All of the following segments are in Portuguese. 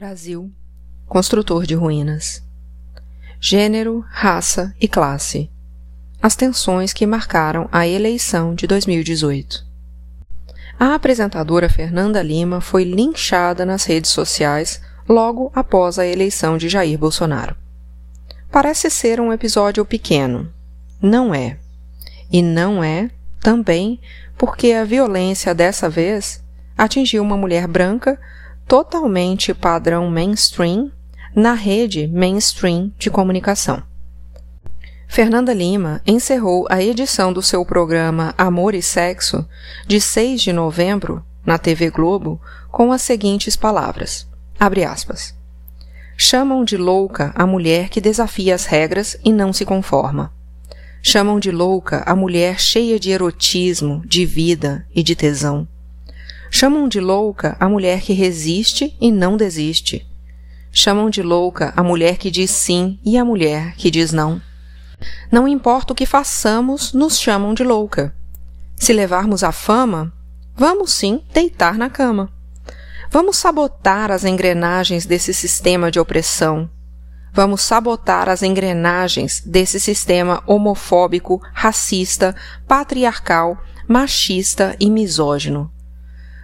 Brasil, construtor de ruínas. Gênero, raça e classe. As tensões que marcaram a eleição de 2018. A apresentadora Fernanda Lima foi linchada nas redes sociais logo após a eleição de Jair Bolsonaro. Parece ser um episódio pequeno. Não é. E não é, também, porque a violência dessa vez atingiu uma mulher branca totalmente padrão mainstream na rede mainstream de comunicação. Fernanda Lima encerrou a edição do seu programa Amor e Sexo, de 6 de novembro, na TV Globo, com as seguintes palavras: aspas, Chamam de louca a mulher que desafia as regras e não se conforma. Chamam de louca a mulher cheia de erotismo, de vida e de tesão. Chamam de louca a mulher que resiste e não desiste. Chamam de louca a mulher que diz sim e a mulher que diz não. Não importa o que façamos, nos chamam de louca. Se levarmos a fama, vamos sim deitar na cama. Vamos sabotar as engrenagens desse sistema de opressão. Vamos sabotar as engrenagens desse sistema homofóbico, racista, patriarcal, machista e misógino.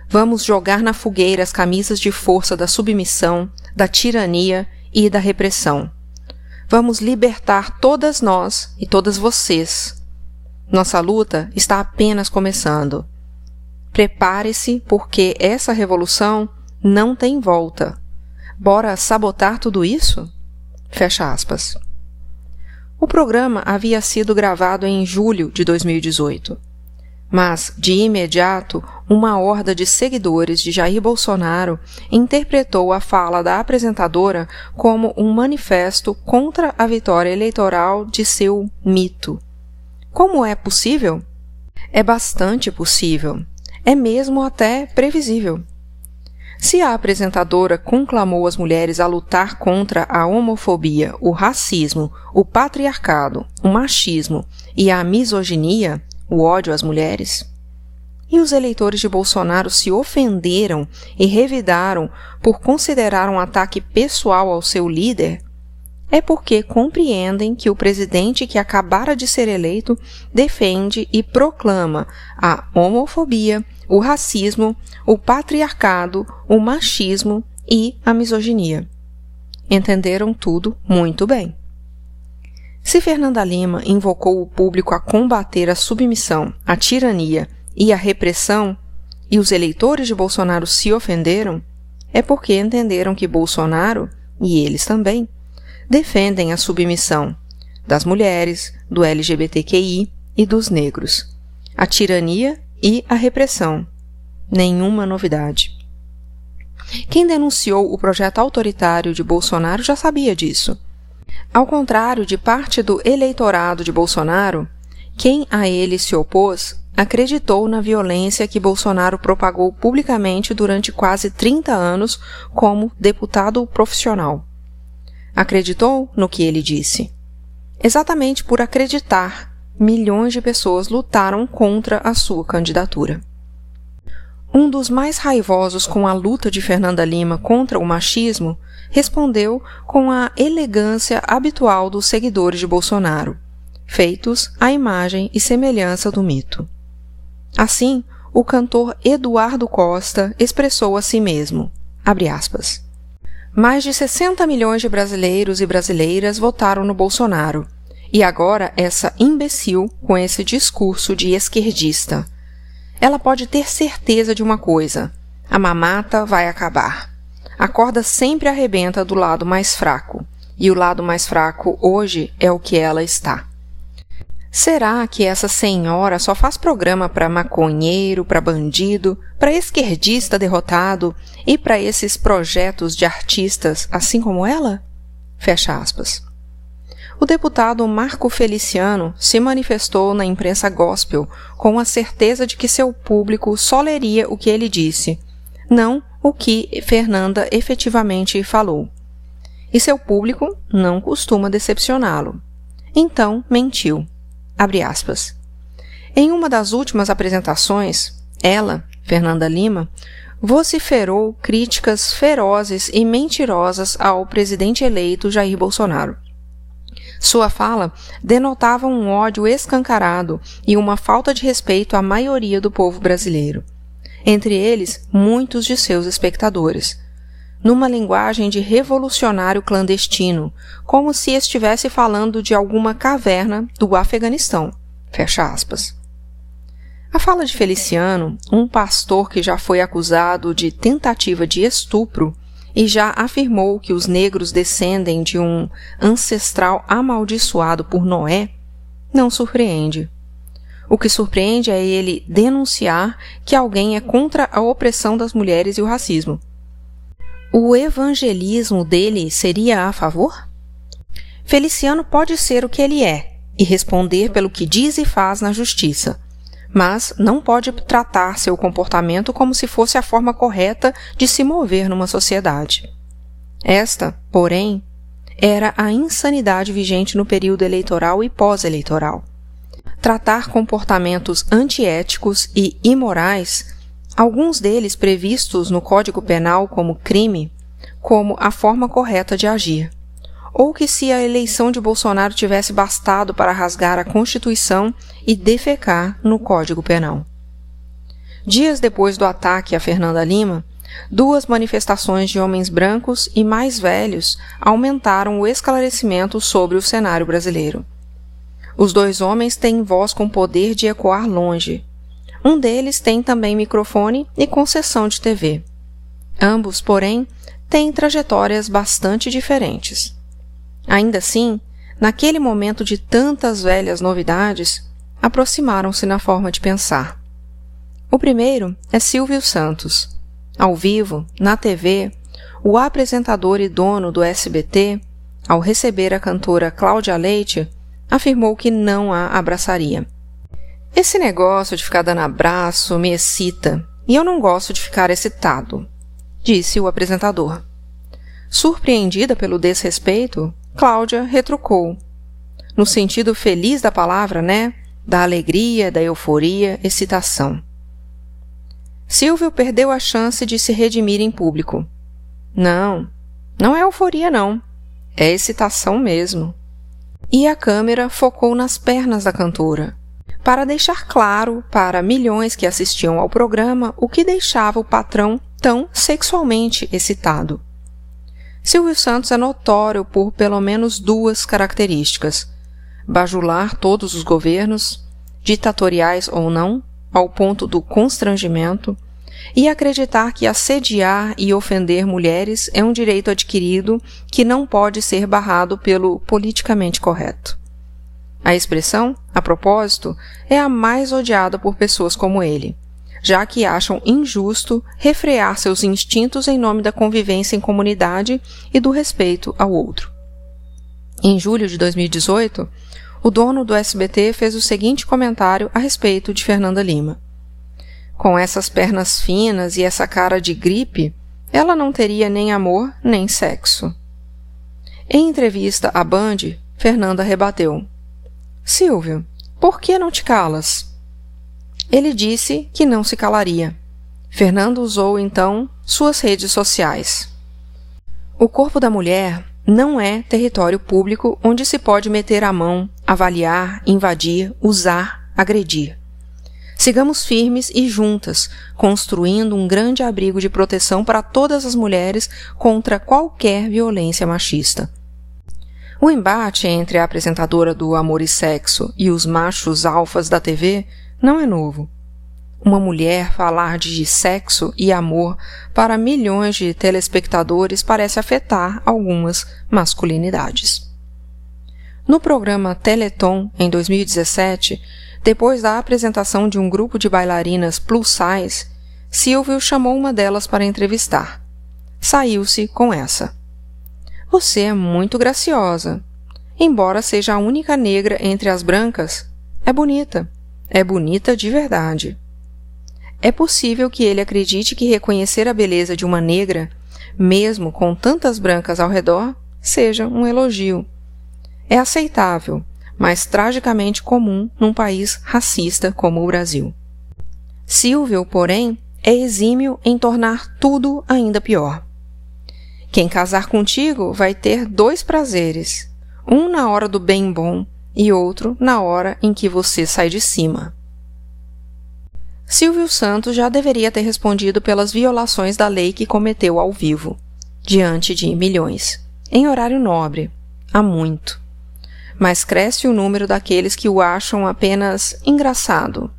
Vamos jogar na fogueira as camisas de força da submissão, da tirania e da repressão. Vamos libertar todas nós e todas vocês. Nossa luta está apenas começando. Prepare-se, porque essa revolução não tem volta. Bora sabotar tudo isso? Fecha aspas. O programa havia sido gravado em julho de 2018. Mas, de imediato, uma horda de seguidores de Jair Bolsonaro interpretou a fala da apresentadora como um manifesto contra a vitória eleitoral de seu mito. Como é possível? É bastante possível. É mesmo até previsível. Se a apresentadora conclamou as mulheres a lutar contra a homofobia, o racismo, o patriarcado, o machismo e a misoginia, o ódio às mulheres? E os eleitores de Bolsonaro se ofenderam e revidaram por considerar um ataque pessoal ao seu líder? É porque compreendem que o presidente que acabara de ser eleito defende e proclama a homofobia, o racismo, o patriarcado, o machismo e a misoginia. Entenderam tudo muito bem. Se Fernanda Lima invocou o público a combater a submissão, a tirania e a repressão, e os eleitores de Bolsonaro se ofenderam, é porque entenderam que Bolsonaro, e eles também, defendem a submissão das mulheres, do LGBTQI e dos negros, a tirania e a repressão. Nenhuma novidade. Quem denunciou o projeto autoritário de Bolsonaro já sabia disso ao contrário de parte do eleitorado de Bolsonaro, quem a ele se opôs acreditou na violência que Bolsonaro propagou publicamente durante quase 30 anos como deputado profissional. Acreditou no que ele disse. Exatamente por acreditar, milhões de pessoas lutaram contra a sua candidatura. Um dos mais raivosos com a luta de Fernanda Lima contra o machismo respondeu com a elegância habitual dos seguidores de Bolsonaro, feitos à imagem e semelhança do mito. Assim, o cantor Eduardo Costa expressou a si mesmo, aspas, mais de 60 milhões de brasileiros e brasileiras votaram no Bolsonaro, e agora essa imbecil com esse discurso de esquerdista. Ela pode ter certeza de uma coisa: a mamata vai acabar. A corda sempre arrebenta do lado mais fraco, e o lado mais fraco hoje é o que ela está. Será que essa senhora só faz programa para maconheiro, para bandido, para esquerdista derrotado e para esses projetos de artistas assim como ela? Fecha aspas. O deputado Marco Feliciano se manifestou na imprensa gospel com a certeza de que seu público só leria o que ele disse, não o que Fernanda efetivamente falou. E seu público não costuma decepcioná-lo. Então mentiu. Em uma das últimas apresentações, ela, Fernanda Lima, vociferou críticas ferozes e mentirosas ao presidente eleito Jair Bolsonaro. Sua fala denotava um ódio escancarado e uma falta de respeito à maioria do povo brasileiro, entre eles muitos de seus espectadores, numa linguagem de revolucionário clandestino, como se estivesse falando de alguma caverna do Afeganistão. Fecha aspas. A fala de Feliciano, um pastor que já foi acusado de tentativa de estupro e já afirmou que os negros descendem de um ancestral amaldiçoado por Noé, não surpreende. O que surpreende é ele denunciar que alguém é contra a opressão das mulheres e o racismo. O evangelismo dele seria a favor? Feliciano pode ser o que ele é e responder pelo que diz e faz na justiça mas não pode tratar seu comportamento como se fosse a forma correta de se mover numa sociedade. Esta, porém, era a insanidade vigente no período eleitoral e pós-eleitoral. Tratar comportamentos antiéticos e imorais, alguns deles previstos no Código Penal como crime, como a forma correta de agir ou que se a eleição de Bolsonaro tivesse bastado para rasgar a Constituição e defecar no Código Penal. Dias depois do ataque a Fernanda Lima, duas manifestações de homens brancos e mais velhos aumentaram o esclarecimento sobre o cenário brasileiro. Os dois homens têm voz com poder de ecoar longe. Um deles tem também microfone e concessão de TV. Ambos, porém, têm trajetórias bastante diferentes. Ainda assim, naquele momento de tantas velhas novidades, aproximaram-se na forma de pensar. O primeiro é Silvio Santos. Ao vivo, na TV, o apresentador e dono do SBT, ao receber a cantora Cláudia Leite, afirmou que não a abraçaria. Esse negócio de ficar dando abraço me excita e eu não gosto de ficar excitado, disse o apresentador. Surpreendida pelo desrespeito, Cláudia retrucou. No sentido feliz da palavra, né? Da alegria, da euforia, excitação. Silvio perdeu a chance de se redimir em público. Não, não é euforia, não. É excitação mesmo. E a câmera focou nas pernas da cantora, para deixar claro para milhões que assistiam ao programa o que deixava o patrão tão sexualmente excitado. Silvio Santos é notório por pelo menos duas características: bajular todos os governos, ditatoriais ou não, ao ponto do constrangimento, e acreditar que assediar e ofender mulheres é um direito adquirido que não pode ser barrado pelo politicamente correto. A expressão, a propósito, é a mais odiada por pessoas como ele já que acham injusto refrear seus instintos em nome da convivência em comunidade e do respeito ao outro. Em julho de 2018, o dono do SBT fez o seguinte comentário a respeito de Fernanda Lima. Com essas pernas finas e essa cara de gripe, ela não teria nem amor nem sexo. Em entrevista à Band, Fernanda rebateu: Silvio, por que não te calas? Ele disse que não se calaria. Fernando usou então suas redes sociais. O corpo da mulher não é território público onde se pode meter a mão, avaliar, invadir, usar, agredir. Sigamos firmes e juntas, construindo um grande abrigo de proteção para todas as mulheres contra qualquer violência machista. O embate entre a apresentadora do Amor e Sexo e os machos alfas da TV não é novo. Uma mulher falar de sexo e amor para milhões de telespectadores parece afetar algumas masculinidades. No programa Teleton, em 2017, depois da apresentação de um grupo de bailarinas plus size, Silvio chamou uma delas para entrevistar. Saiu-se com essa. Você é muito graciosa. Embora seja a única negra entre as brancas, é bonita. É bonita de verdade. É possível que ele acredite que reconhecer a beleza de uma negra, mesmo com tantas brancas ao redor, seja um elogio. É aceitável, mas tragicamente comum num país racista como o Brasil. Silvio, porém, é exímio em tornar tudo ainda pior. Quem casar contigo vai ter dois prazeres, um na hora do bem bom e outro na hora em que você sai de cima. Silvio Santos já deveria ter respondido pelas violações da lei que cometeu ao vivo, diante de milhões, em horário nobre, há muito. Mas cresce o número daqueles que o acham apenas engraçado,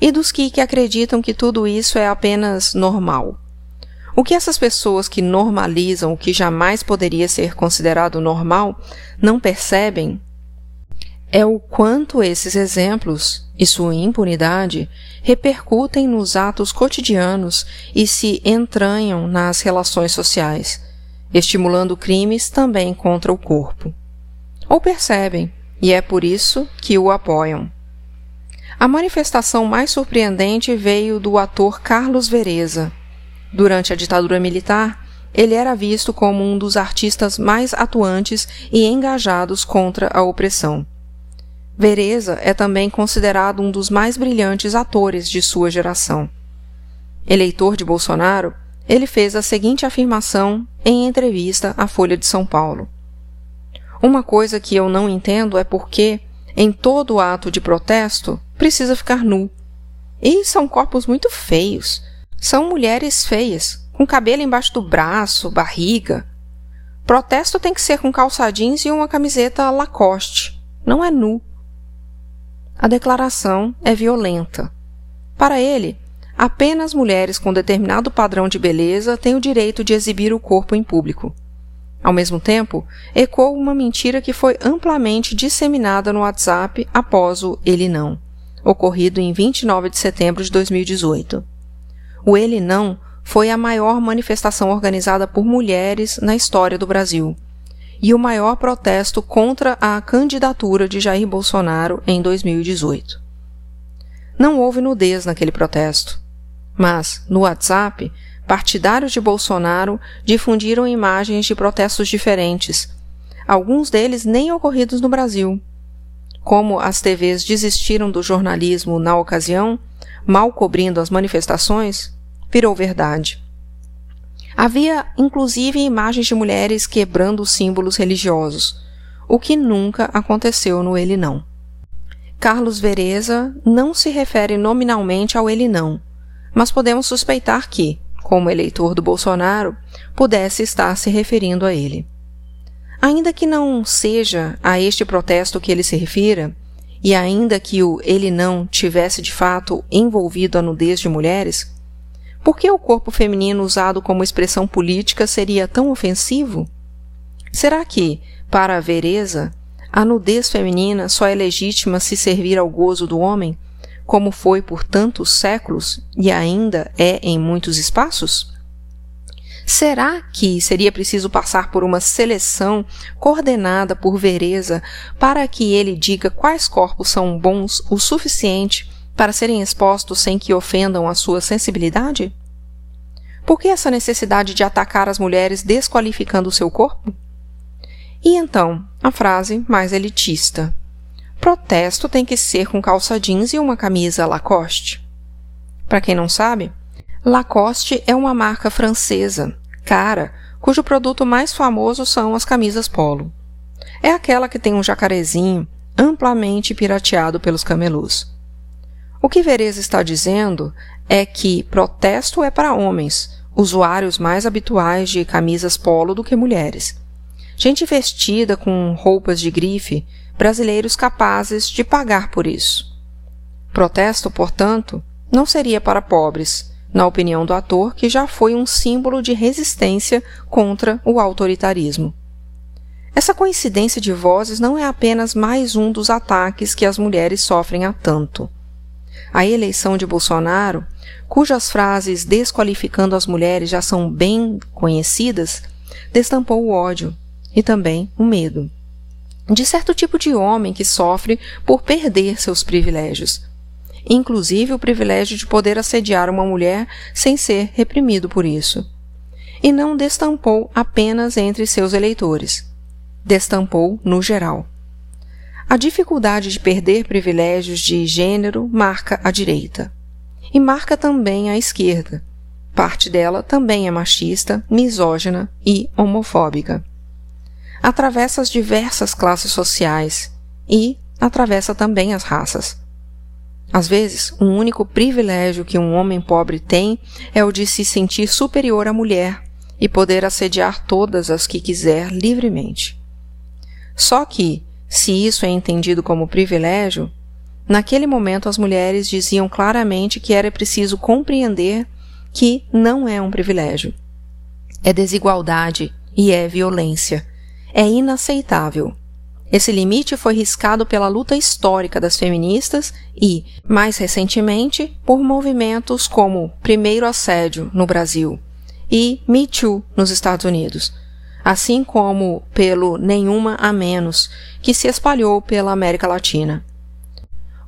e dos que, que acreditam que tudo isso é apenas normal. O que essas pessoas que normalizam o que jamais poderia ser considerado normal não percebem é o quanto esses exemplos e sua impunidade repercutem nos atos cotidianos e se entranham nas relações sociais, estimulando crimes também contra o corpo. Ou percebem, e é por isso que o apoiam. A manifestação mais surpreendente veio do ator Carlos Vereza. Durante a ditadura militar, ele era visto como um dos artistas mais atuantes e engajados contra a opressão. Vereza é também considerado um dos mais brilhantes atores de sua geração. Eleitor de Bolsonaro, ele fez a seguinte afirmação em entrevista à Folha de São Paulo. Uma coisa que eu não entendo é porque, em todo ato de protesto, precisa ficar nu. E são corpos muito feios. São mulheres feias, com cabelo embaixo do braço, barriga. Protesto tem que ser com calça jeans e uma camiseta Lacoste. Não é nu a declaração é violenta. Para ele, apenas mulheres com determinado padrão de beleza têm o direito de exibir o corpo em público. Ao mesmo tempo, ecoou uma mentira que foi amplamente disseminada no WhatsApp após o Ele Não, ocorrido em 29 de setembro de 2018. O Ele Não foi a maior manifestação organizada por mulheres na história do Brasil e o maior protesto contra a candidatura de Jair Bolsonaro em 2018. Não houve nudez naquele protesto, mas, no WhatsApp, partidários de Bolsonaro difundiram imagens de protestos diferentes, alguns deles nem ocorridos no Brasil. Como as TVs desistiram do jornalismo na ocasião, mal cobrindo as manifestações, virou verdade. Havia inclusive imagens de mulheres quebrando símbolos religiosos, o que nunca aconteceu no Ele Não. Carlos Vereza não se refere nominalmente ao Ele Não, mas podemos suspeitar que, como eleitor do Bolsonaro, pudesse estar se referindo a ele. Ainda que não seja a este protesto que ele se refira, e ainda que o ele não tivesse de fato envolvido a nudez de mulheres, por que o corpo feminino usado como expressão política seria tão ofensivo? Será que, para a vereza, a nudez feminina só é legítima se servir ao gozo do homem, como foi por tantos séculos e ainda é em muitos espaços? Será que seria preciso passar por uma seleção coordenada por Vereza para que ele diga quais corpos são bons o suficiente para serem expostos sem que ofendam a sua sensibilidade? Por que essa necessidade de atacar as mulheres desqualificando o seu corpo? E então, a frase mais elitista. Protesto tem que ser com calça jeans e uma camisa Lacoste. Para quem não sabe, Lacoste é uma marca francesa, cara, cujo produto mais famoso são as camisas polo. É aquela que tem um jacarezinho amplamente pirateado pelos camelôs. O que Vereza está dizendo é que protesto é para homens, usuários mais habituais de camisas polo do que mulheres. Gente vestida com roupas de grife, brasileiros capazes de pagar por isso. Protesto, portanto, não seria para pobres, na opinião do ator, que já foi um símbolo de resistência contra o autoritarismo. Essa coincidência de vozes não é apenas mais um dos ataques que as mulheres sofrem há tanto. A eleição de Bolsonaro, cujas frases desqualificando as mulheres já são bem conhecidas, destampou o ódio e também o medo de certo tipo de homem que sofre por perder seus privilégios, inclusive o privilégio de poder assediar uma mulher sem ser reprimido por isso. E não destampou apenas entre seus eleitores, destampou no geral. A dificuldade de perder privilégios de gênero marca a direita. e marca também a esquerda. Parte dela também é machista, misógina e homofóbica. Atravessa as diversas classes sociais e atravessa também as raças. Às vezes, um único privilégio que um homem pobre tem é o de se sentir superior à mulher e poder assediar todas as que quiser livremente. Só que, se isso é entendido como privilégio, naquele momento as mulheres diziam claramente que era preciso compreender que não é um privilégio. É desigualdade e é violência. É inaceitável. Esse limite foi riscado pela luta histórica das feministas e, mais recentemente, por movimentos como Primeiro Assédio no Brasil e Me Too nos Estados Unidos, assim como pelo Nenhuma a Menos, que se espalhou pela América Latina.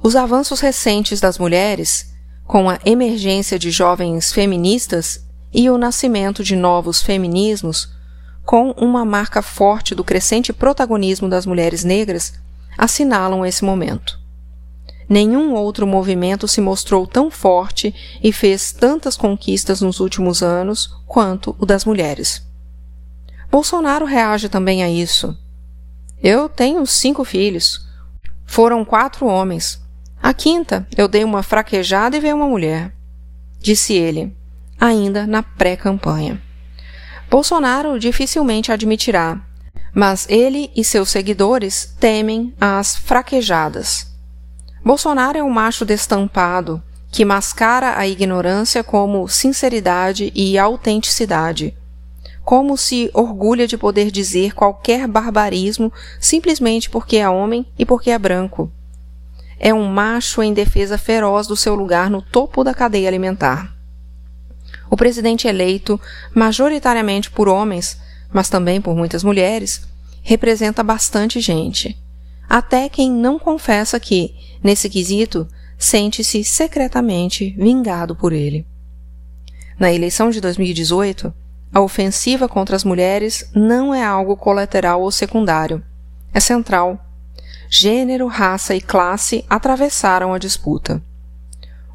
Os avanços recentes das mulheres, com a emergência de jovens feministas e o nascimento de novos feminismos, com uma marca forte do crescente protagonismo das mulheres negras, assinalam esse momento. Nenhum outro movimento se mostrou tão forte e fez tantas conquistas nos últimos anos quanto o das mulheres. Bolsonaro reage também a isso. Eu tenho cinco filhos. Foram quatro homens. A quinta, eu dei uma fraquejada e veio uma mulher. Disse ele, ainda na pré-campanha. Bolsonaro dificilmente admitirá, mas ele e seus seguidores temem as fraquejadas. Bolsonaro é um macho destampado que mascara a ignorância como sinceridade e autenticidade, como se orgulha de poder dizer qualquer barbarismo simplesmente porque é homem e porque é branco. É um macho em defesa feroz do seu lugar no topo da cadeia alimentar. O presidente eleito, majoritariamente por homens, mas também por muitas mulheres, representa bastante gente. Até quem não confessa que, nesse quesito, sente-se secretamente vingado por ele. Na eleição de 2018, a ofensiva contra as mulheres não é algo colateral ou secundário. É central. Gênero, raça e classe atravessaram a disputa.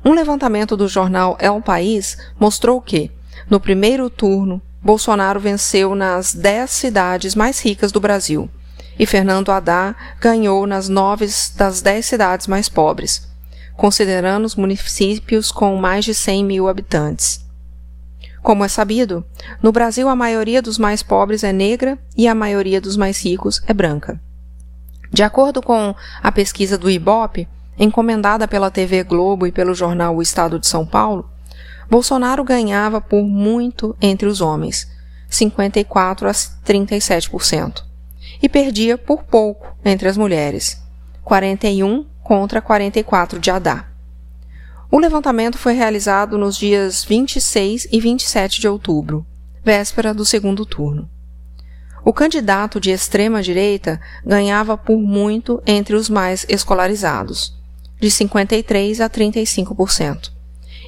Um levantamento do jornal El País mostrou que, no primeiro turno, Bolsonaro venceu nas dez cidades mais ricas do Brasil e Fernando Haddad ganhou nas nove das dez cidades mais pobres, considerando os municípios com mais de 100 mil habitantes. Como é sabido, no Brasil a maioria dos mais pobres é negra e a maioria dos mais ricos é branca. De acordo com a pesquisa do IBOP, encomendada pela TV Globo e pelo jornal O Estado de São Paulo, Bolsonaro ganhava por muito entre os homens, 54 a 37%, e perdia por pouco entre as mulheres, 41 contra 44 de Haddad. O levantamento foi realizado nos dias 26 e 27 de outubro, véspera do segundo turno. O candidato de extrema direita ganhava por muito entre os mais escolarizados, de 53% a 35%,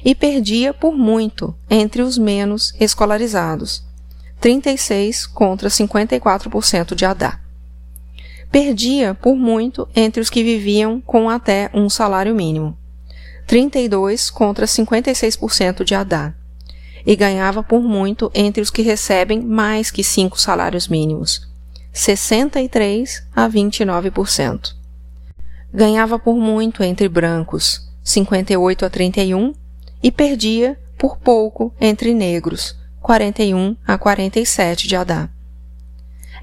e perdia por muito entre os menos escolarizados, 36% contra 54% de Haddad. Perdia por muito entre os que viviam com até um salário mínimo, 32% contra 56% de Haddad, e ganhava por muito entre os que recebem mais que cinco salários mínimos, 63% a 29% ganhava por muito entre brancos, 58 a 31, e perdia por pouco entre negros, 41 a 47 de Haddad.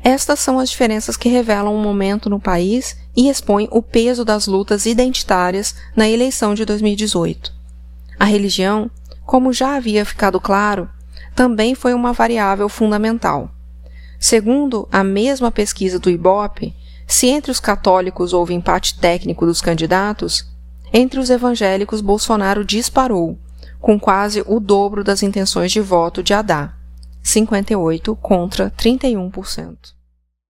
Estas são as diferenças que revelam um momento no país e expõem o peso das lutas identitárias na eleição de 2018. A religião, como já havia ficado claro, também foi uma variável fundamental. Segundo a mesma pesquisa do IBOP, se entre os católicos houve empate técnico dos candidatos, entre os evangélicos Bolsonaro disparou, com quase o dobro das intenções de voto de Haddad, 58 contra 31%.